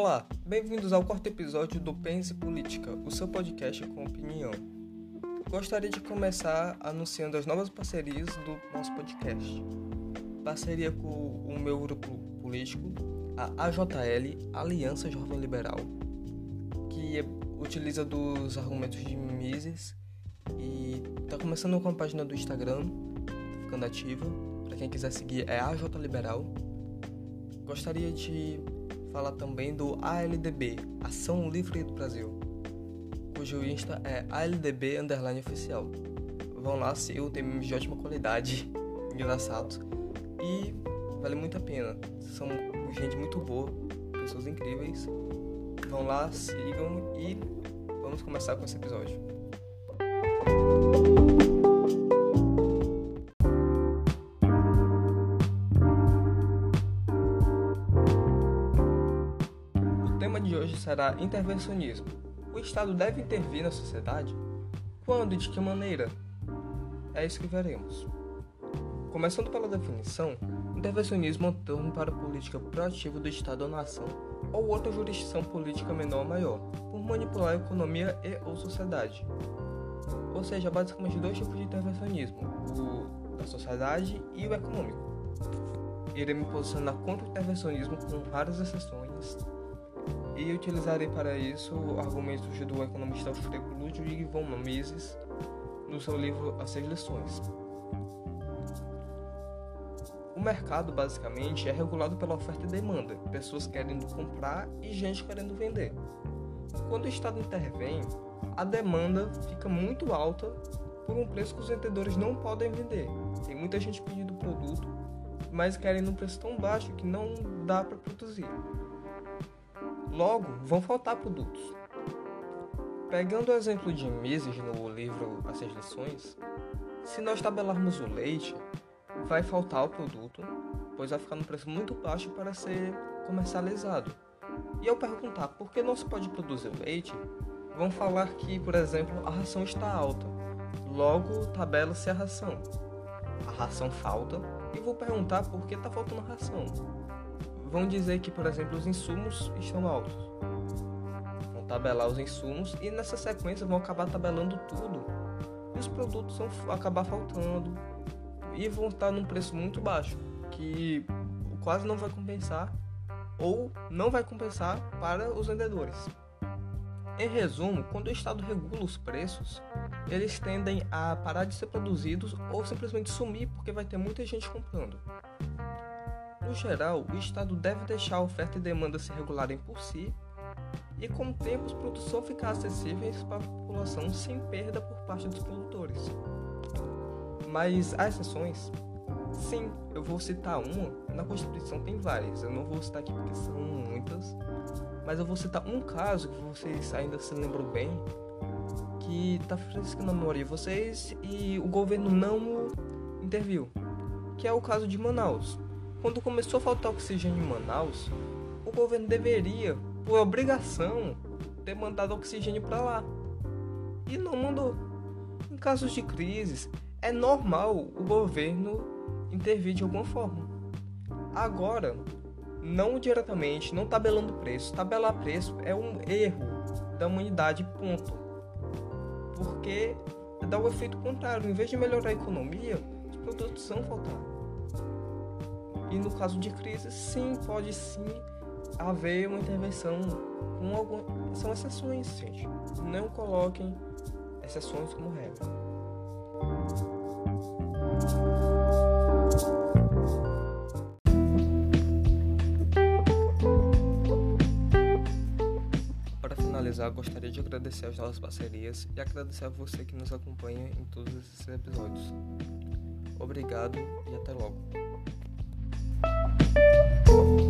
Olá, bem-vindos ao quarto episódio do Pense Política, o seu podcast com opinião. Gostaria de começar anunciando as novas parcerias do nosso podcast. Parceria com o meu grupo político, a AJL, Aliança Jovem Liberal, que utiliza dos argumentos de Mises e está começando com a página do Instagram, ficando ativa. Para quem quiser seguir é AJ Liberal. Gostaria de falar também do ALDB, Ação Livre do Brasil, cujo Insta é ALDB underline oficial. Vão lá, sigam, tem memes de ótima qualidade, engraçados e vale muito a pena. São gente muito boa, pessoas incríveis. Vão lá, sigam e vamos começar com esse episódio. Será intervencionismo. O Estado deve intervir na sociedade? Quando e de que maneira? É isso que veremos. Começando pela definição, intervencionismo é um termo para política proativa do Estado ou nação ou outra jurisdição política menor ou maior, por manipular a economia e ou sociedade. Ou seja, basicamente dois tipos de intervencionismo, o da sociedade e o econômico. Irei me posicionar contra o intervencionismo com raras exceções, e utilizarei para isso argumentos do economista austríaco Ludwig von Mises no seu livro As Seis Lições. O mercado, basicamente, é regulado pela oferta e demanda, pessoas querendo comprar e gente querendo vender. Quando o Estado intervém, a demanda fica muito alta por um preço que os vendedores não podem vender. Tem muita gente pedindo produto, mas querem num preço tão baixo que não dá para produzir. Logo, vão faltar produtos. Pegando o exemplo de Mises no livro As Seis Lições, se nós tabelarmos o leite, vai faltar o produto, pois vai ficar no preço muito baixo para ser comercializado. E ao perguntar por que não se pode produzir leite, vão falar que, por exemplo, a ração está alta. Logo, tabela-se a ração. A ração falta e vou perguntar por que está faltando ração vão dizer que, por exemplo, os insumos estão altos. Vão tabelar os insumos e nessa sequência vão acabar tabelando tudo. E os produtos vão acabar faltando e vão estar num preço muito baixo, que quase não vai compensar ou não vai compensar para os vendedores. Em resumo, quando o Estado regula os preços, eles tendem a parar de ser produzidos ou simplesmente sumir porque vai ter muita gente comprando. No geral, o Estado deve deixar a oferta e demanda se regularem por si e, com o tempo, os produtos vão ficar acessíveis para a população sem perda por parte dos produtores. Mas há exceções? Sim, eu vou citar uma. Na Constituição tem várias, eu não vou citar aqui porque são muitas. Mas eu vou citar um caso que vocês ainda se lembram bem, que está fresco na memória de vocês e o governo não interviu, que é o caso de Manaus. Quando começou a faltar oxigênio em Manaus, o governo deveria, por obrigação, ter mandado oxigênio para lá. E não mandou. Em casos de crises, é normal o governo intervir de alguma forma. Agora, não diretamente, não tabelando preço. Tabelar preço é um erro da humanidade, ponto. Porque dá o efeito contrário. Em vez de melhorar a economia, os produtos vão faltar. E no caso de crise, sim, pode sim haver uma intervenção com algum... São exceções, gente. Não coloquem exceções como regra. Para finalizar, gostaria de agradecer as nossas parcerias e agradecer a você que nos acompanha em todos esses episódios. Obrigado e até logo. Thank you.